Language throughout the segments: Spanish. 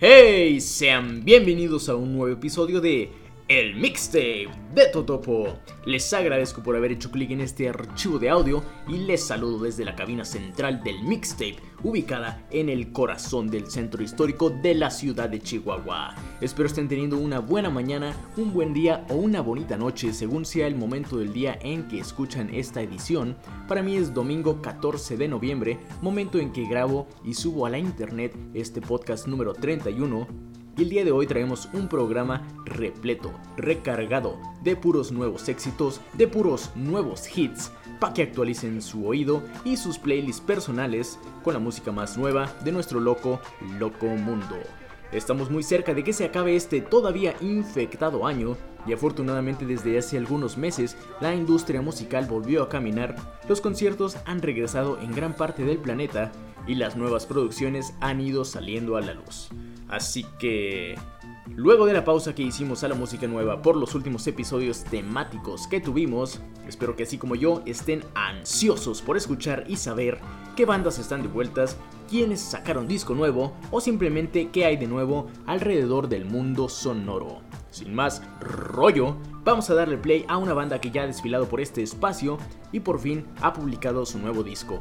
Hey, sean bienvenidos a un nuevo episodio de El Mixtape de Totopo. Les agradezco por haber hecho clic en este archivo de audio y les saludo desde la cabina central del Mixtape, ubicada en el corazón del centro histórico de la ciudad de Chihuahua. Espero estén teniendo una buena mañana, un buen día o una bonita noche según sea el momento del día en que escuchan esta edición. Para mí es domingo 14 de noviembre, momento en que grabo y subo a la internet este podcast número 31 y el día de hoy traemos un programa repleto, recargado de puros nuevos éxitos, de puros nuevos hits, para que actualicen su oído y sus playlists personales con la música más nueva de nuestro loco, loco mundo. Estamos muy cerca de que se acabe este todavía infectado año y afortunadamente desde hace algunos meses la industria musical volvió a caminar, los conciertos han regresado en gran parte del planeta y las nuevas producciones han ido saliendo a la luz. Así que... Luego de la pausa que hicimos a la música nueva por los últimos episodios temáticos que tuvimos, espero que así como yo estén ansiosos por escuchar y saber qué bandas están de vueltas, quiénes sacaron disco nuevo o simplemente qué hay de nuevo alrededor del mundo sonoro. Sin más rollo, vamos a darle play a una banda que ya ha desfilado por este espacio y por fin ha publicado su nuevo disco.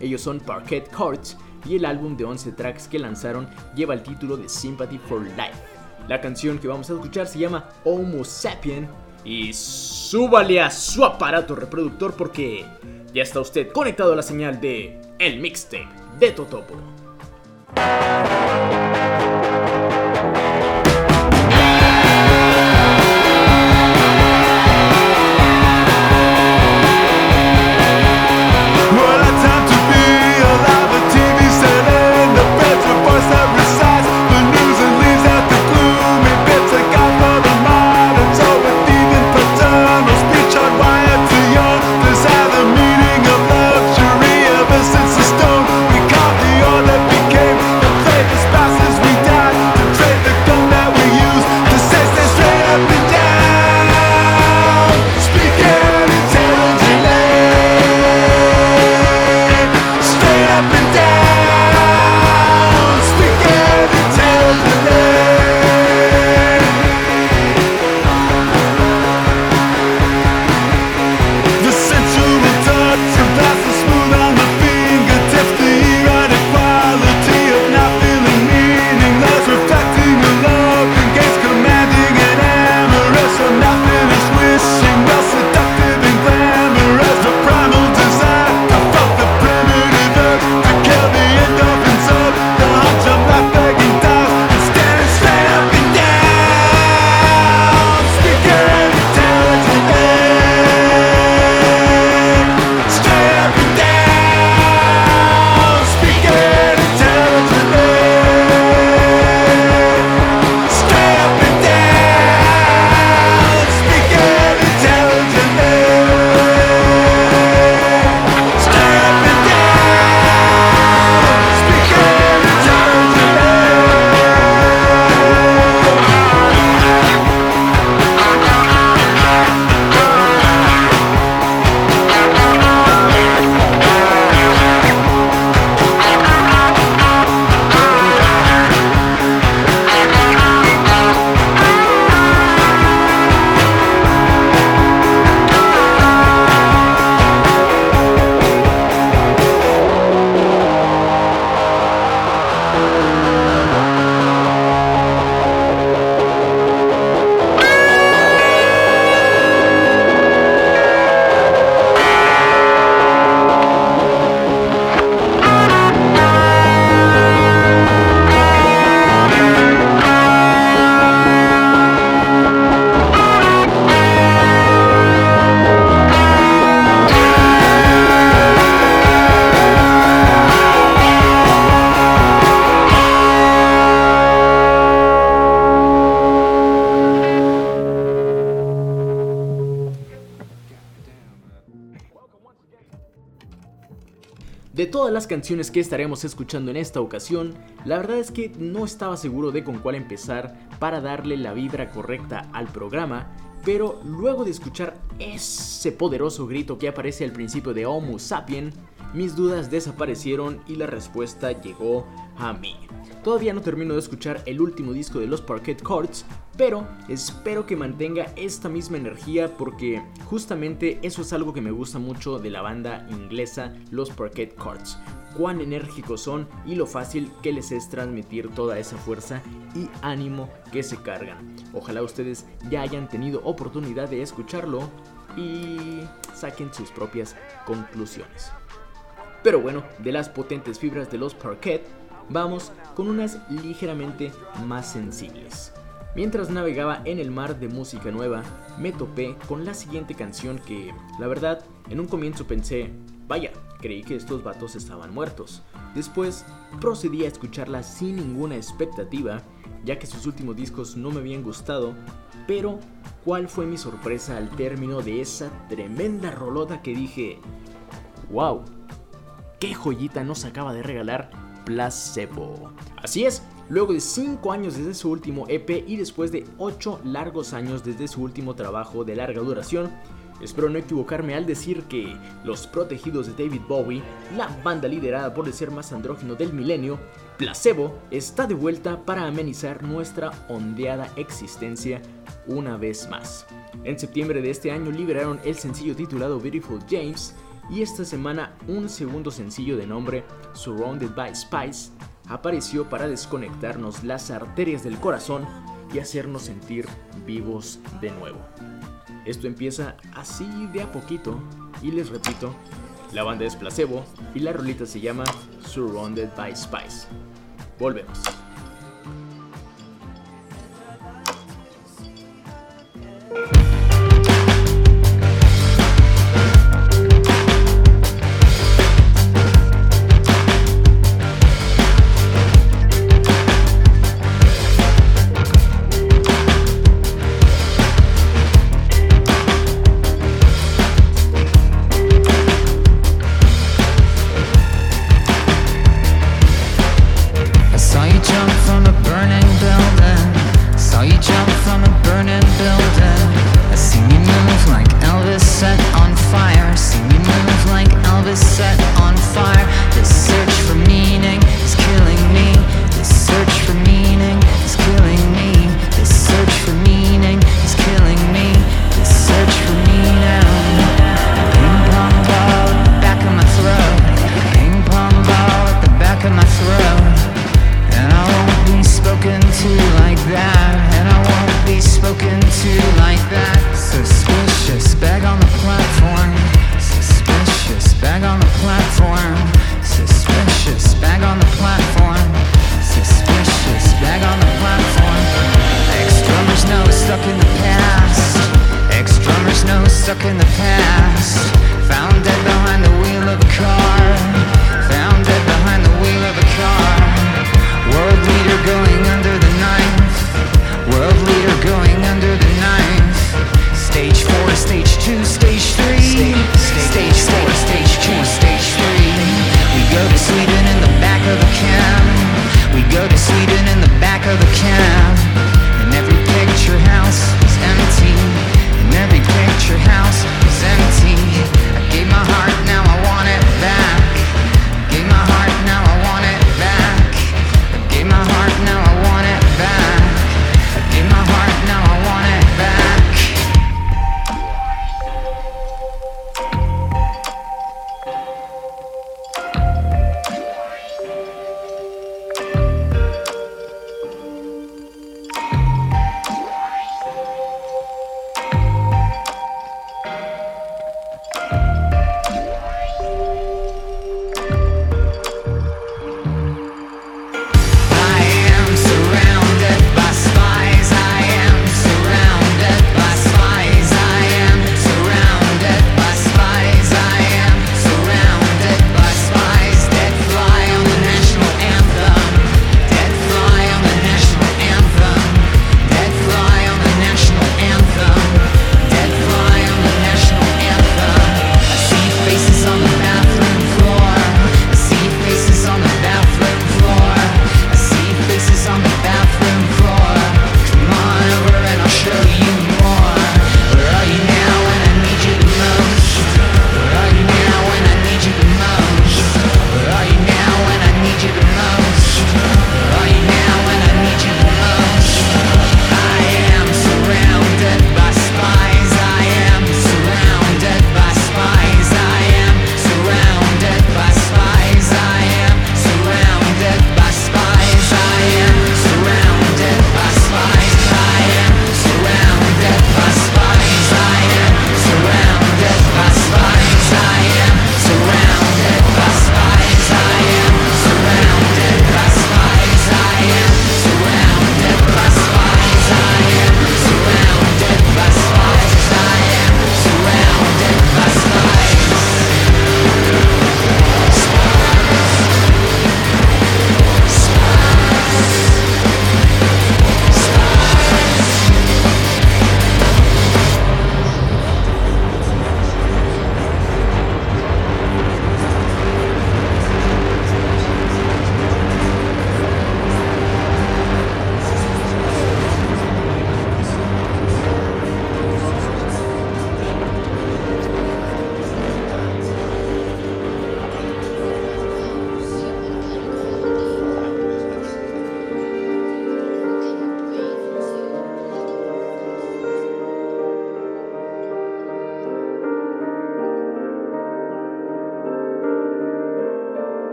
Ellos son Parquet Courts y el álbum de 11 tracks que lanzaron lleva el título de Sympathy for Life. La canción que vamos a escuchar se llama Homo Sapien y súbale a su aparato reproductor porque ya está usted conectado a la señal de El Mixtape de Totopo. Las canciones que estaremos escuchando en esta ocasión, la verdad es que no estaba seguro de con cuál empezar para darle la vibra correcta al programa, pero luego de escuchar ese poderoso grito que aparece al principio de Homo Sapien, mis dudas desaparecieron y la respuesta llegó a mí. Todavía no termino de escuchar el último disco de los Parquet Courts, pero espero que mantenga esta misma energía porque justamente eso es algo que me gusta mucho de la banda inglesa Los Parquet Courts. Cuán enérgicos son y lo fácil que les es transmitir toda esa fuerza y ánimo que se cargan. Ojalá ustedes ya hayan tenido oportunidad de escucharlo y saquen sus propias conclusiones. Pero bueno, de las potentes fibras de los Parquet, vamos con unas ligeramente más sensibles. Mientras navegaba en el mar de música nueva, me topé con la siguiente canción que, la verdad, en un comienzo pensé, vaya, creí que estos vatos estaban muertos. Después procedí a escucharla sin ninguna expectativa, ya que sus últimos discos no me habían gustado, pero ¿cuál fue mi sorpresa al término de esa tremenda rolota que dije, wow, qué joyita nos acaba de regalar Placebo. Así es, luego de 5 años desde su último EP y después de 8 largos años desde su último trabajo de larga duración, Espero no equivocarme al decir que Los Protegidos de David Bowie, la banda liderada por el ser más andrógino del milenio, Placebo, está de vuelta para amenizar nuestra ondeada existencia una vez más. En septiembre de este año liberaron el sencillo titulado Beautiful James y esta semana un segundo sencillo de nombre Surrounded by Spice apareció para desconectarnos las arterias del corazón y hacernos sentir vivos de nuevo. Esto empieza así de a poquito y les repito, la banda es Placebo y la rolita se llama Surrounded by Spice. Volvemos.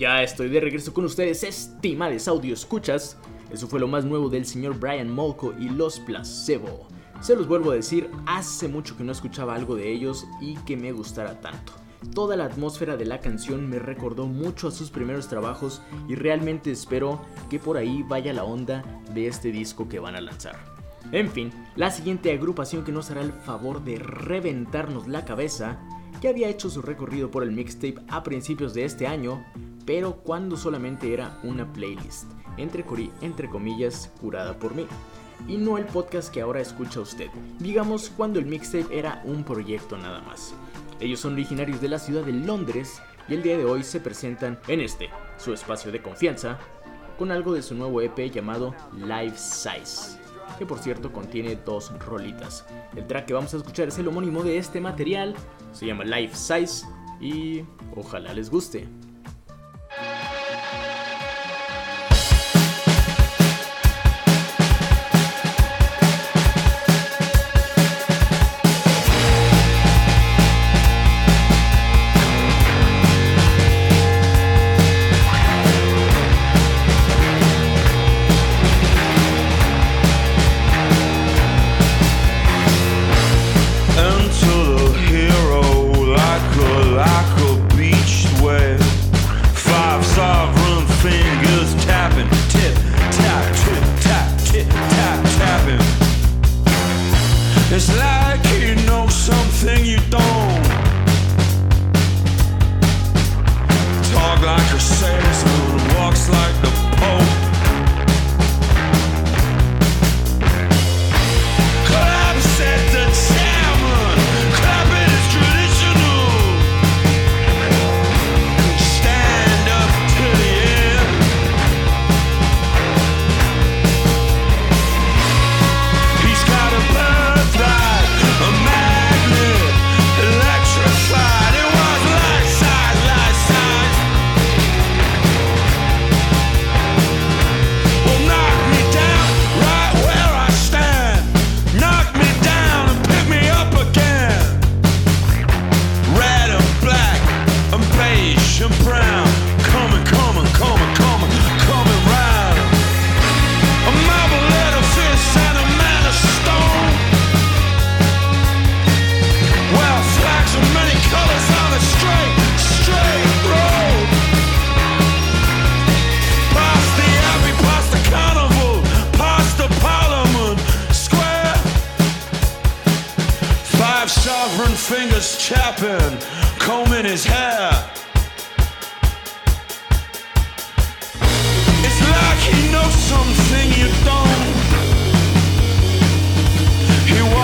Ya estoy de regreso con ustedes, estimados audio escuchas. Eso fue lo más nuevo del señor Brian Molko y los Placebo. Se los vuelvo a decir, hace mucho que no escuchaba algo de ellos y que me gustara tanto. Toda la atmósfera de la canción me recordó mucho a sus primeros trabajos y realmente espero que por ahí vaya la onda de este disco que van a lanzar. En fin, la siguiente agrupación que nos hará el favor de reventarnos la cabeza ya había hecho su recorrido por el mixtape a principios de este año, pero cuando solamente era una playlist, entre, entre comillas, curada por mí. Y no el podcast que ahora escucha usted, digamos cuando el mixtape era un proyecto nada más. Ellos son originarios de la ciudad de Londres y el día de hoy se presentan en este, su espacio de confianza, con algo de su nuevo EP llamado Life Size, que por cierto contiene dos rolitas. El track que vamos a escuchar es el homónimo de este material, se llama Life Size y ojalá les guste.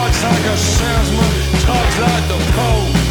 Talks like a salesman, talks like the Pope.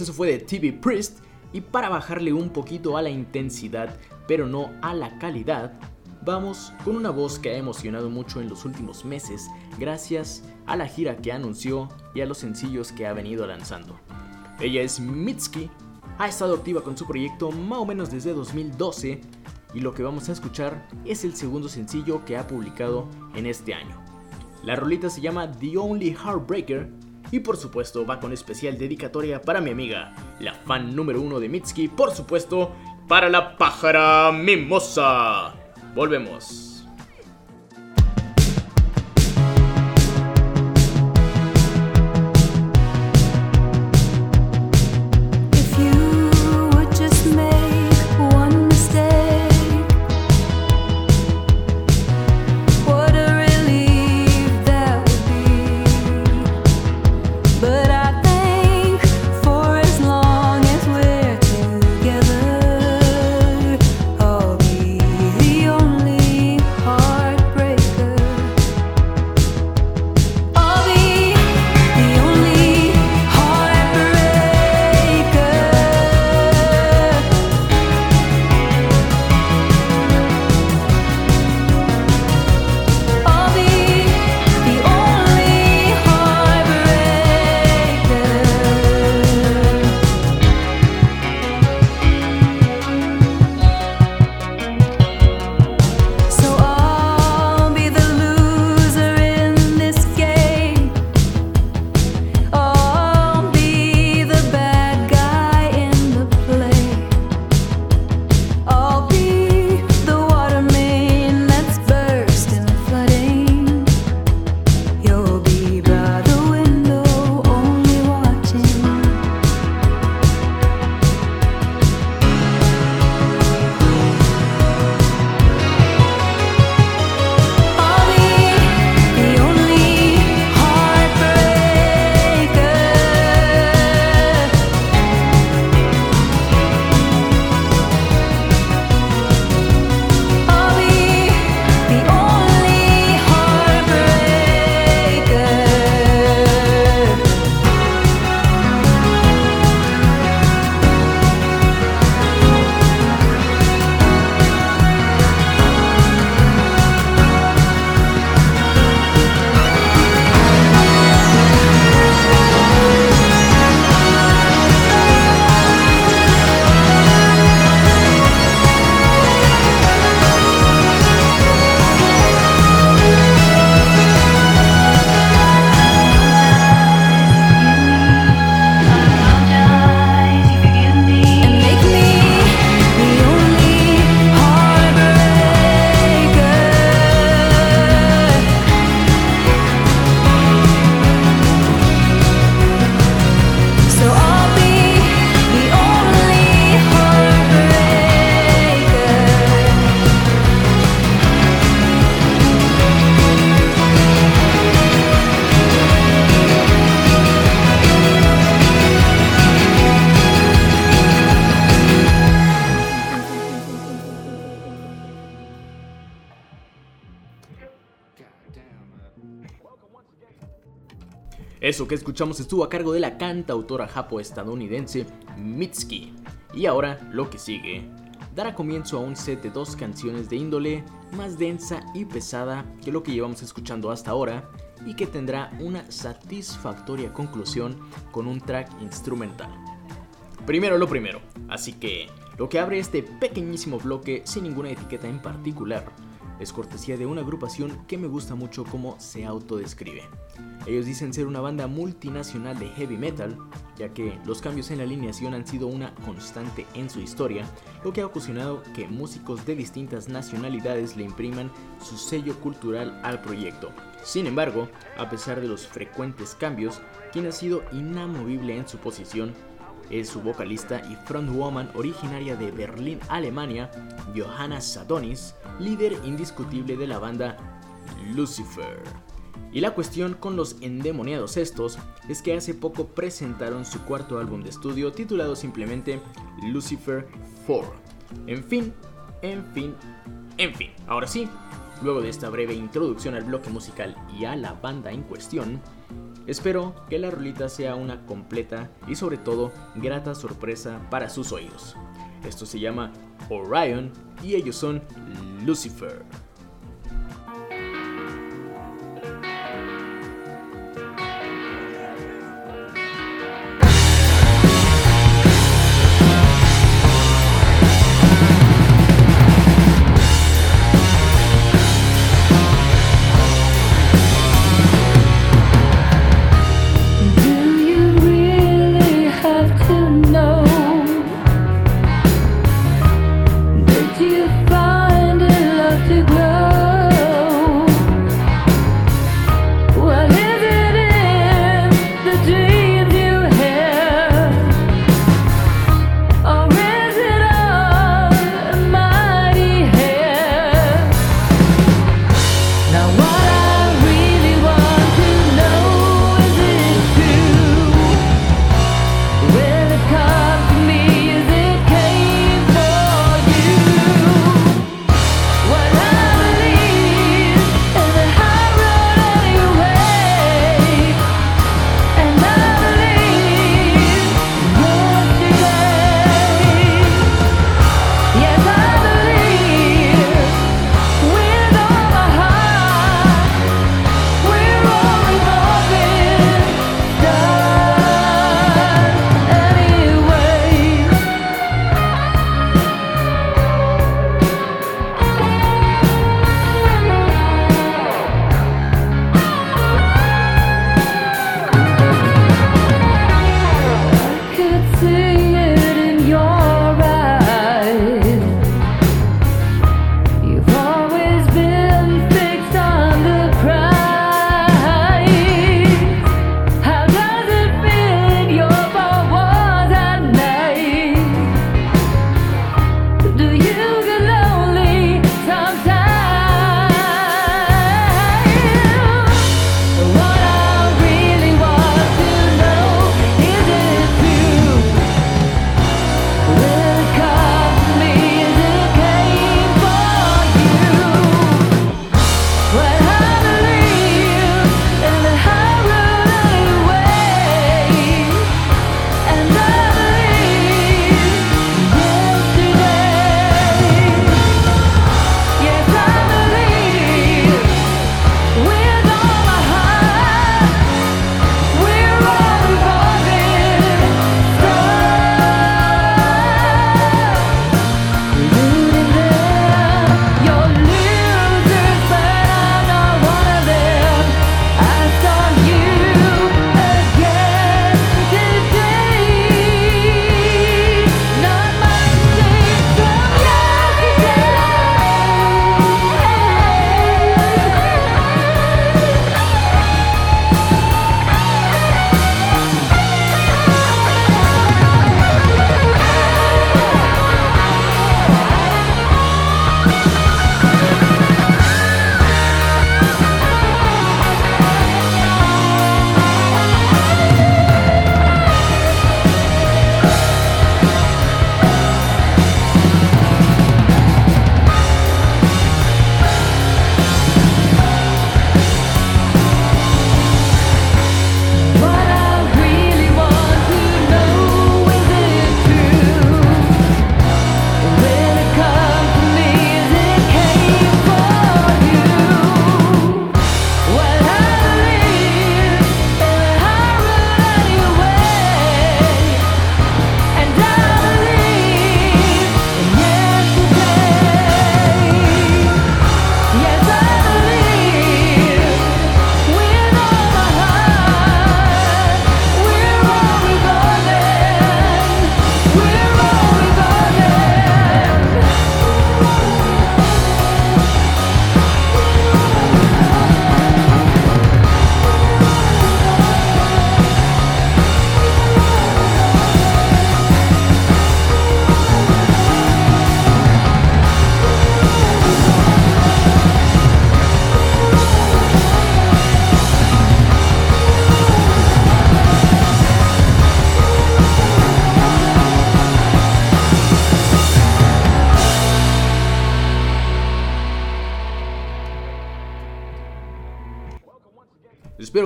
Es, eso fue de TV Priest. Y para bajarle un poquito a la intensidad, pero no a la calidad, vamos con una voz que ha emocionado mucho en los últimos meses gracias a la gira que anunció y a los sencillos que ha venido lanzando. Ella es Mitski, ha estado activa con su proyecto más o menos desde 2012 y lo que vamos a escuchar es el segundo sencillo que ha publicado en este año. La rolita se llama The Only Heartbreaker y por supuesto va con especial dedicatoria para mi amiga, la fan número uno de Mitski, por supuesto, para la pájara mimosa. Volvemos. Eso que escuchamos estuvo a cargo de la cantautora japo-estadounidense Mitski. Y ahora lo que sigue. Dará comienzo a un set de dos canciones de índole más densa y pesada que lo que llevamos escuchando hasta ahora y que tendrá una satisfactoria conclusión con un track instrumental. Primero lo primero, así que lo que abre este pequeñísimo bloque sin ninguna etiqueta en particular es cortesía de una agrupación que me gusta mucho como se autodescribe. Ellos dicen ser una banda multinacional de heavy metal, ya que los cambios en la alineación han sido una constante en su historia, lo que ha ocasionado que músicos de distintas nacionalidades le impriman su sello cultural al proyecto. Sin embargo, a pesar de los frecuentes cambios, quien ha sido inamovible en su posición es su vocalista y frontwoman originaria de Berlín, Alemania, Johanna Sadonis, líder indiscutible de la banda Lucifer. Y la cuestión con los endemoniados estos es que hace poco presentaron su cuarto álbum de estudio titulado simplemente Lucifer 4. En fin, en fin, en fin. Ahora sí, luego de esta breve introducción al bloque musical y a la banda en cuestión, espero que la rolita sea una completa y sobre todo grata sorpresa para sus oídos. Esto se llama Orion y ellos son Lucifer.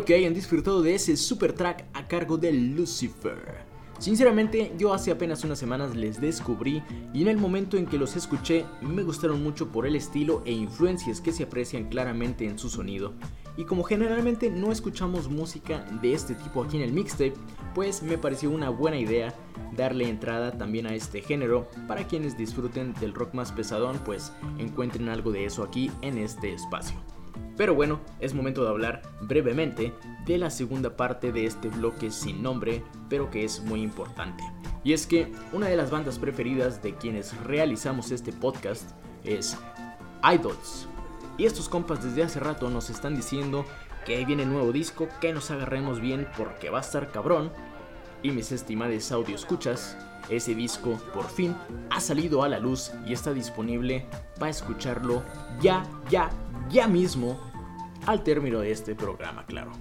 Que hayan disfrutado de ese super track a cargo de Lucifer. Sinceramente, yo hace apenas unas semanas les descubrí y en el momento en que los escuché me gustaron mucho por el estilo e influencias que se aprecian claramente en su sonido. Y como generalmente no escuchamos música de este tipo aquí en el mixtape, pues me pareció una buena idea darle entrada también a este género para quienes disfruten del rock más pesadón, pues encuentren algo de eso aquí en este espacio. Pero bueno, es momento de hablar brevemente de la segunda parte de este bloque sin nombre, pero que es muy importante. Y es que una de las bandas preferidas de quienes realizamos este podcast es Idols. Y estos compas desde hace rato nos están diciendo que viene nuevo disco, que nos agarremos bien porque va a estar cabrón. Y mis estimadas audio escuchas, ese disco por fin ha salido a la luz y está disponible para escucharlo ya, ya, ya mismo al término de este programa, claro.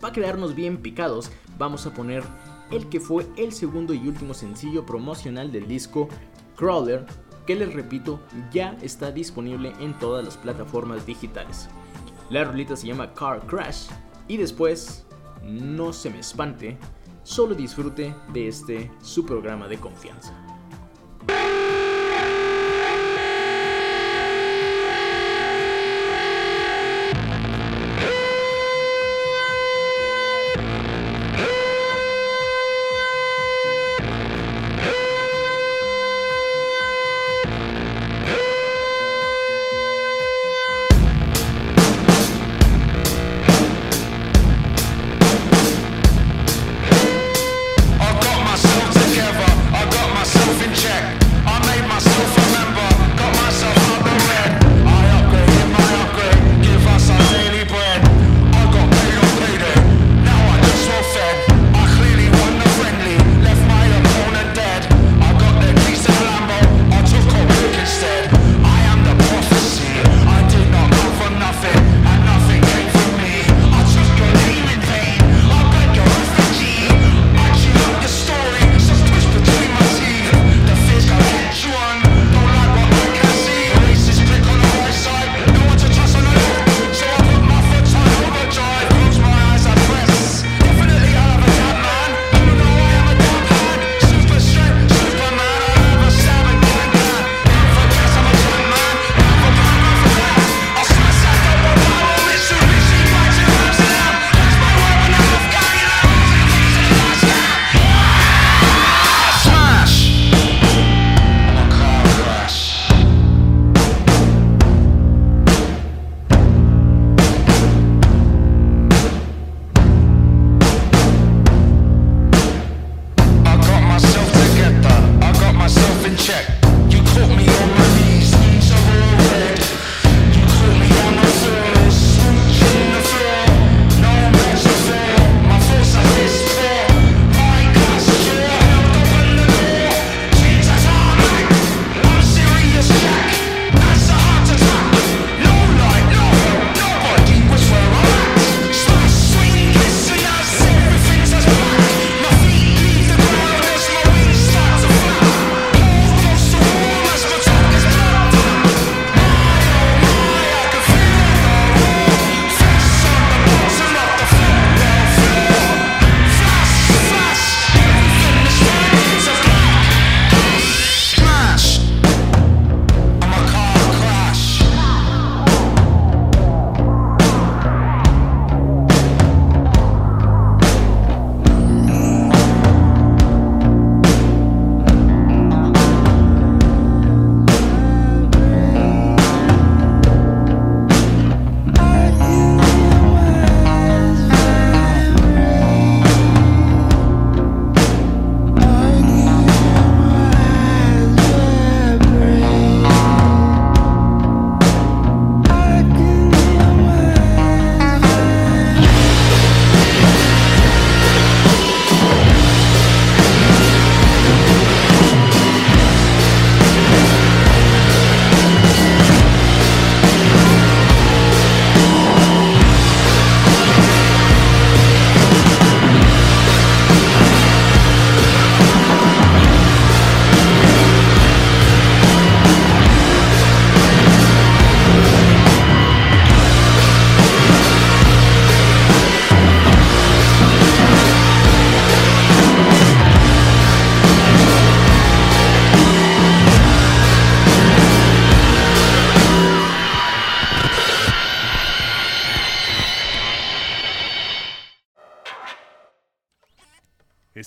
Para quedarnos bien picados, vamos a poner el que fue el segundo y último sencillo promocional del disco Crawler, que les repito, ya está disponible en todas las plataformas digitales. La rolita se llama Car Crash y después, no se me espante, solo disfrute de este su programa de confianza.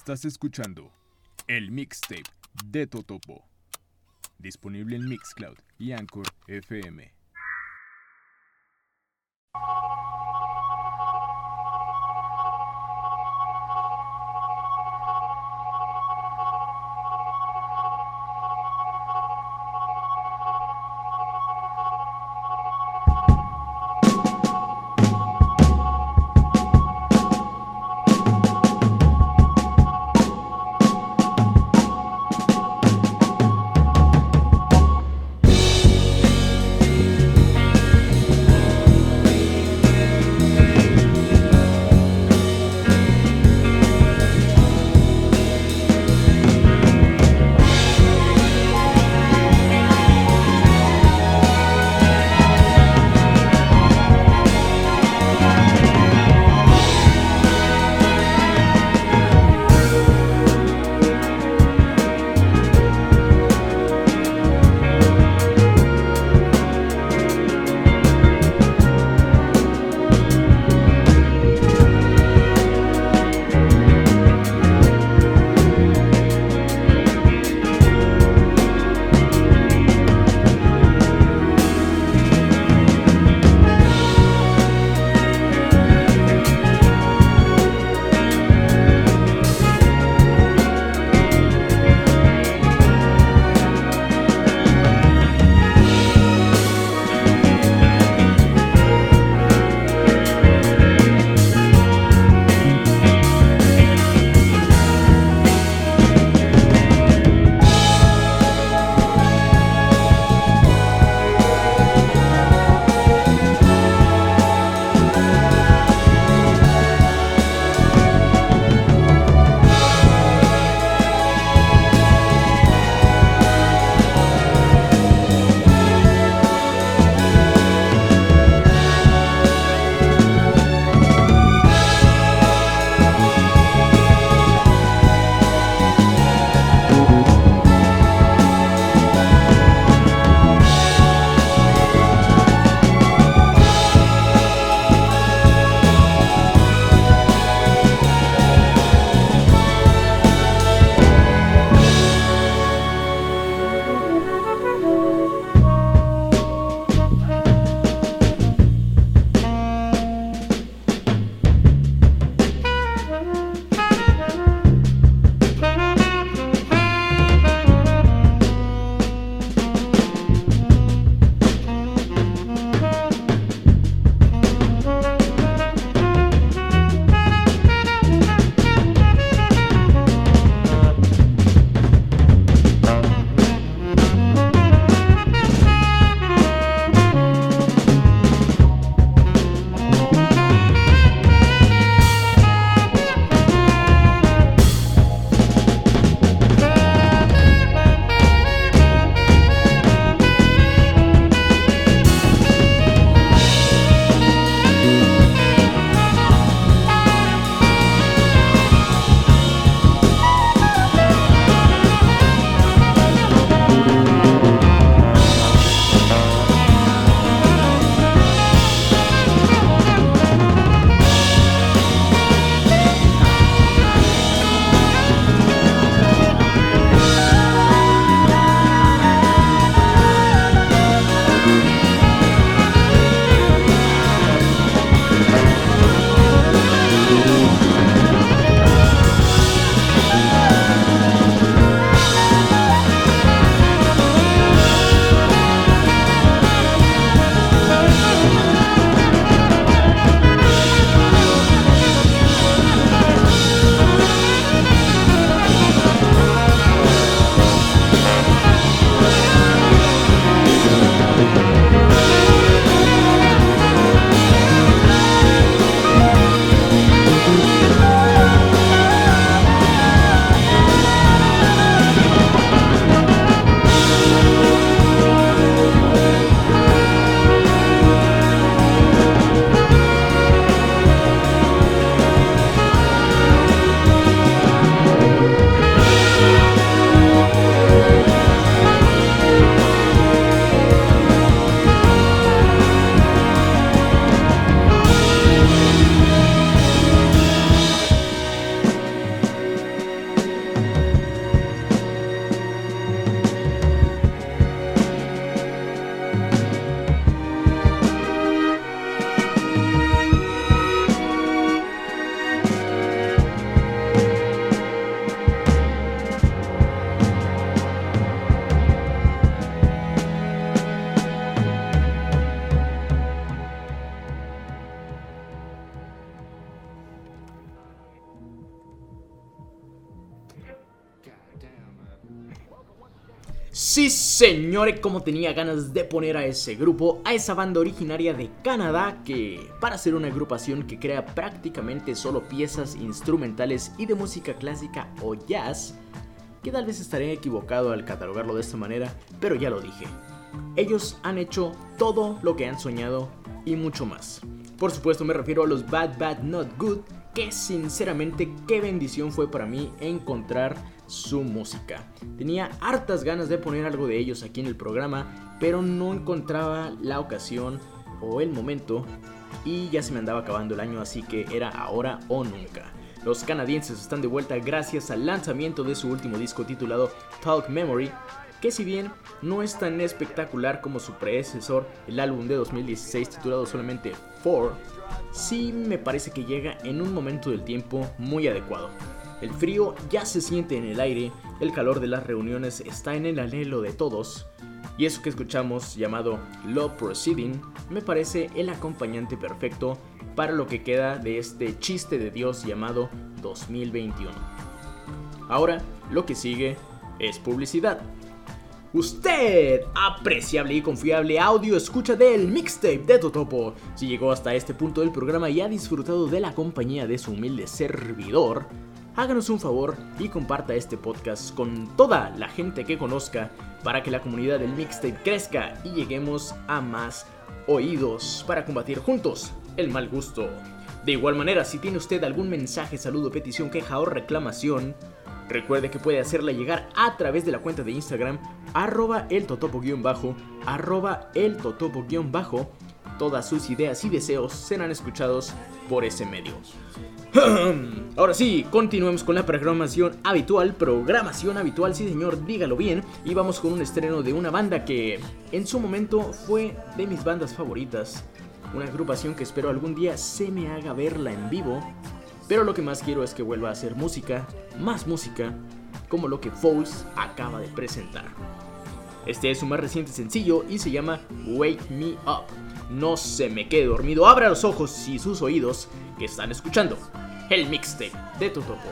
Estás escuchando el mixtape de Totopo. Disponible en Mixcloud y Anchor FM. Señores, como tenía ganas de poner a ese grupo, a esa banda originaria de Canadá que, para ser una agrupación que crea prácticamente solo piezas instrumentales y de música clásica o jazz, que tal vez estaré equivocado al catalogarlo de esta manera, pero ya lo dije. Ellos han hecho todo lo que han soñado y mucho más. Por supuesto me refiero a los Bad Bad Not Good, que sinceramente qué bendición fue para mí encontrar su música. Tenía hartas ganas de poner algo de ellos aquí en el programa, pero no encontraba la ocasión o el momento y ya se me andaba acabando el año, así que era ahora o nunca. Los canadienses están de vuelta gracias al lanzamiento de su último disco titulado Talk Memory, que si bien no es tan espectacular como su predecesor, el álbum de 2016 titulado solamente 4, sí me parece que llega en un momento del tiempo muy adecuado. El frío ya se siente en el aire, el calor de las reuniones está en el anhelo de todos, y eso que escuchamos llamado Love Proceeding me parece el acompañante perfecto para lo que queda de este chiste de Dios llamado 2021. Ahora, lo que sigue es publicidad. Usted, apreciable y confiable audio escucha del mixtape de Totopo. Si llegó hasta este punto del programa y ha disfrutado de la compañía de su humilde servidor, háganos un favor y comparta este podcast con toda la gente que conozca para que la comunidad del mixtape crezca y lleguemos a más oídos para combatir juntos el mal gusto. De igual manera, si tiene usted algún mensaje, saludo, petición, queja o reclamación, recuerde que puede hacerla llegar a través de la cuenta de Instagram arroba el totopo-bajo, arroba el totopo-bajo. Todas sus ideas y deseos serán escuchados por ese medio. Ahora sí, continuemos con la programación habitual, programación habitual, sí señor, dígalo bien, y vamos con un estreno de una banda que en su momento fue de mis bandas favoritas, una agrupación que espero algún día se me haga verla en vivo, pero lo que más quiero es que vuelva a hacer música, más música, como lo que Foles acaba de presentar. Este es su más reciente sencillo y se llama Wake Me Up. No se me quede dormido, abra los ojos y sus oídos que están escuchando el mixtape de Totopo.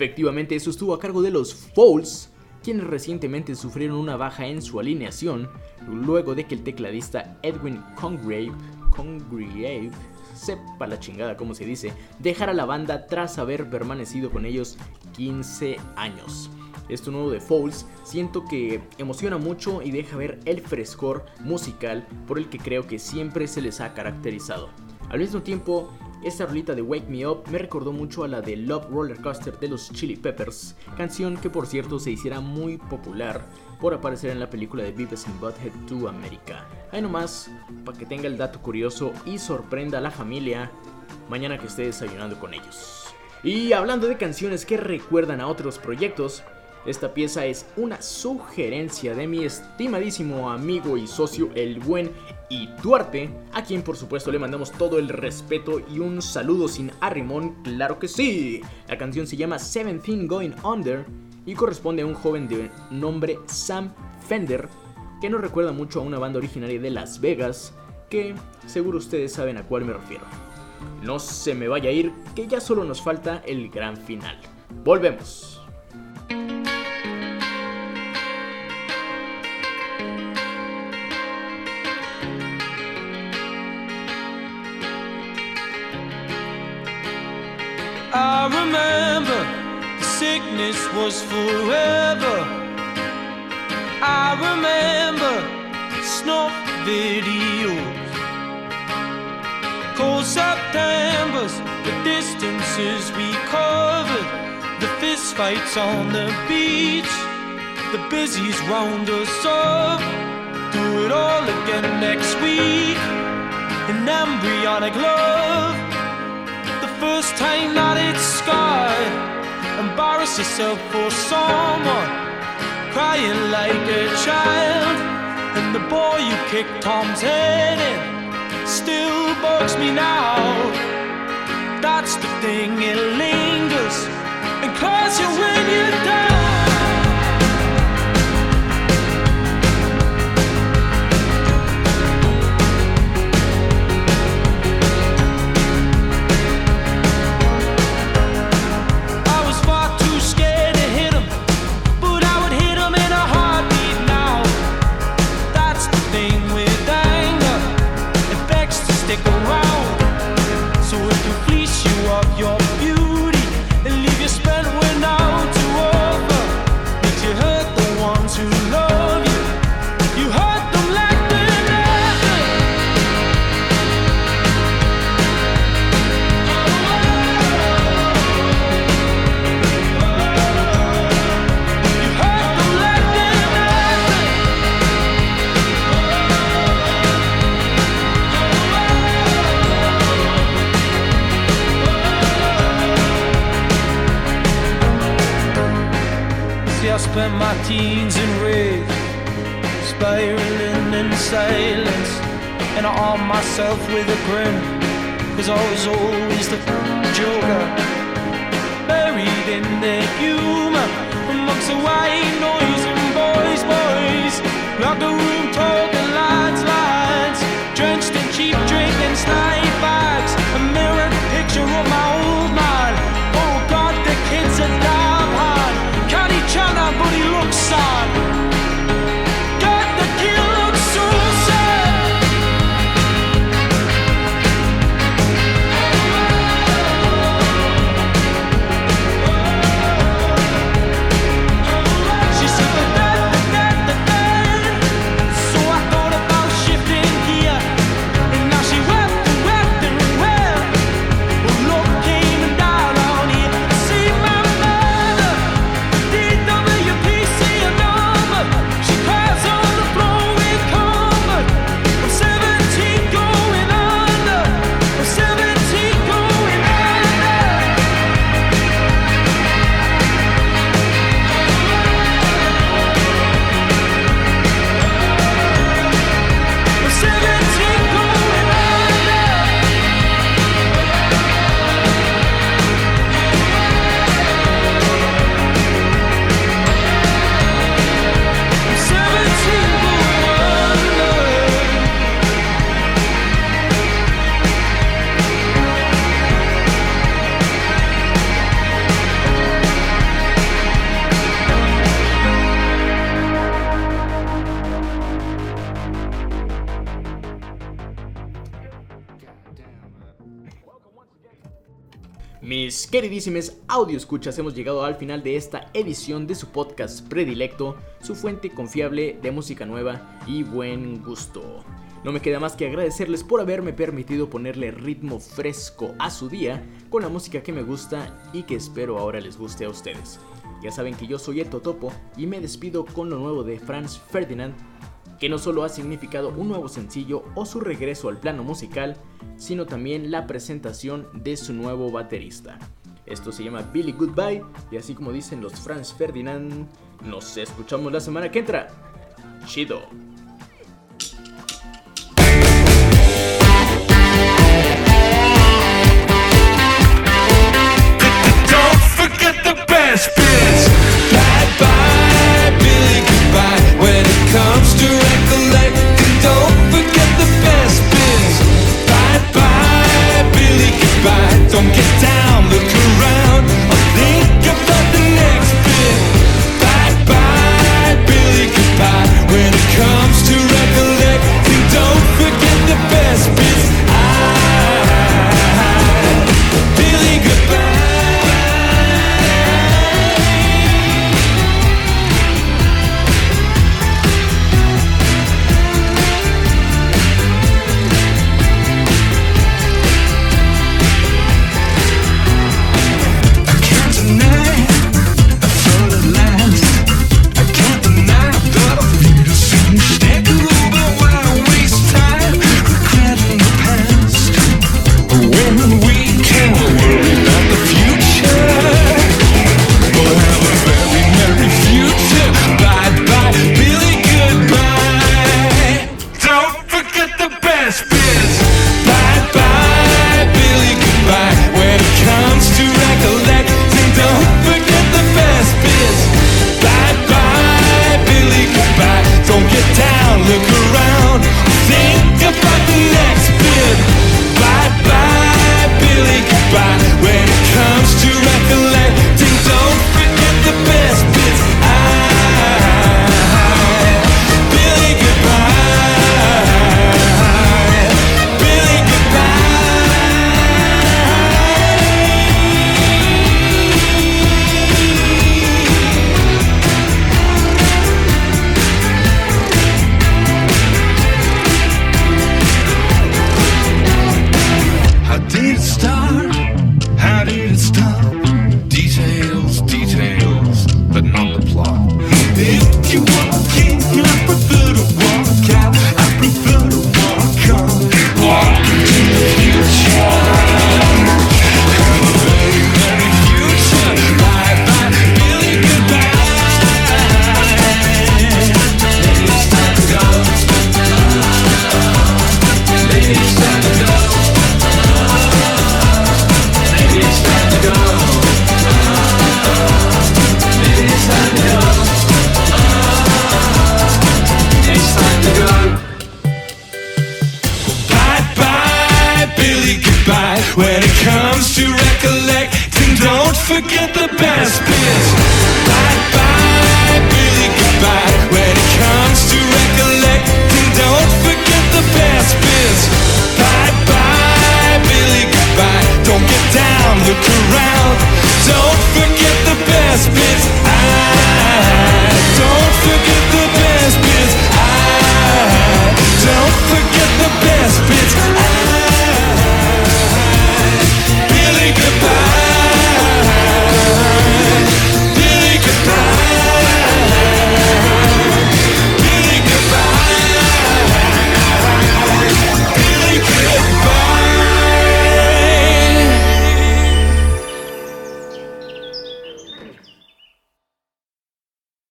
Efectivamente, eso estuvo a cargo de los Fouls, quienes recientemente sufrieron una baja en su alineación luego de que el tecladista Edwin Congrave, Congrave sepa la chingada como se dice, dejara la banda tras haber permanecido con ellos 15 años. Esto nuevo de Fouls siento que emociona mucho y deja ver el frescor musical por el que creo que siempre se les ha caracterizado. Al mismo tiempo, esta rolita de Wake Me Up me recordó mucho a la de Love Roller Coaster de los Chili Peppers, canción que por cierto se hiciera muy popular por aparecer en la película de Beavis and Butthead to America. Ahí nomás, para que tenga el dato curioso y sorprenda a la familia mañana que esté desayunando con ellos. Y hablando de canciones que recuerdan a otros proyectos, esta pieza es una sugerencia de mi estimadísimo amigo y socio el buen Ituarte, a quien por supuesto le mandamos todo el respeto y un saludo sin arrimón, claro que sí. La canción se llama Seventeen Going Under y corresponde a un joven de nombre Sam Fender, que nos recuerda mucho a una banda originaria de Las Vegas, que seguro ustedes saben a cuál me refiero. No se me vaya a ir, que ya solo nos falta el gran final. Volvemos. Sickness was forever. I remember snuff videos. Cold Septembers, the distances we covered, the fist fights on the beach, the busies round us up. Do it all again next week. An embryonic love The first time that it's scarred. Embarrass yourself for someone, crying like a child. And the boy you kicked Tom's head in still bugs me now. That's the thing, it lingers and claws you when you're down. Spent my teens in rage, spiraling in silence. And I armed myself with a grin, cause I was always the joker. Buried in the humor, amongst the white noise and boys, boys. Like a room talking lines, lines. Drenched in cheap drink and snipe bags. A mirrored picture of my old sun. Audio escuchas, hemos llegado al final de esta edición de su podcast predilecto, su fuente confiable de música nueva y buen gusto. No me queda más que agradecerles por haberme permitido ponerle ritmo fresco a su día con la música que me gusta y que espero ahora les guste a ustedes. Ya saben que yo soy el Totopo y me despido con lo nuevo de Franz Ferdinand, que no solo ha significado un nuevo sencillo o su regreso al plano musical, sino también la presentación de su nuevo baterista. Esto se llama Billy Goodbye y así como dicen los Franz Ferdinand, nos escuchamos la semana que entra. Chido. Don't forget the best bits. Bye bye, Billy, goodbye. It comes to recollecting, don't forget the best bits. Bye bye, Billy, goodbye. Don't get down,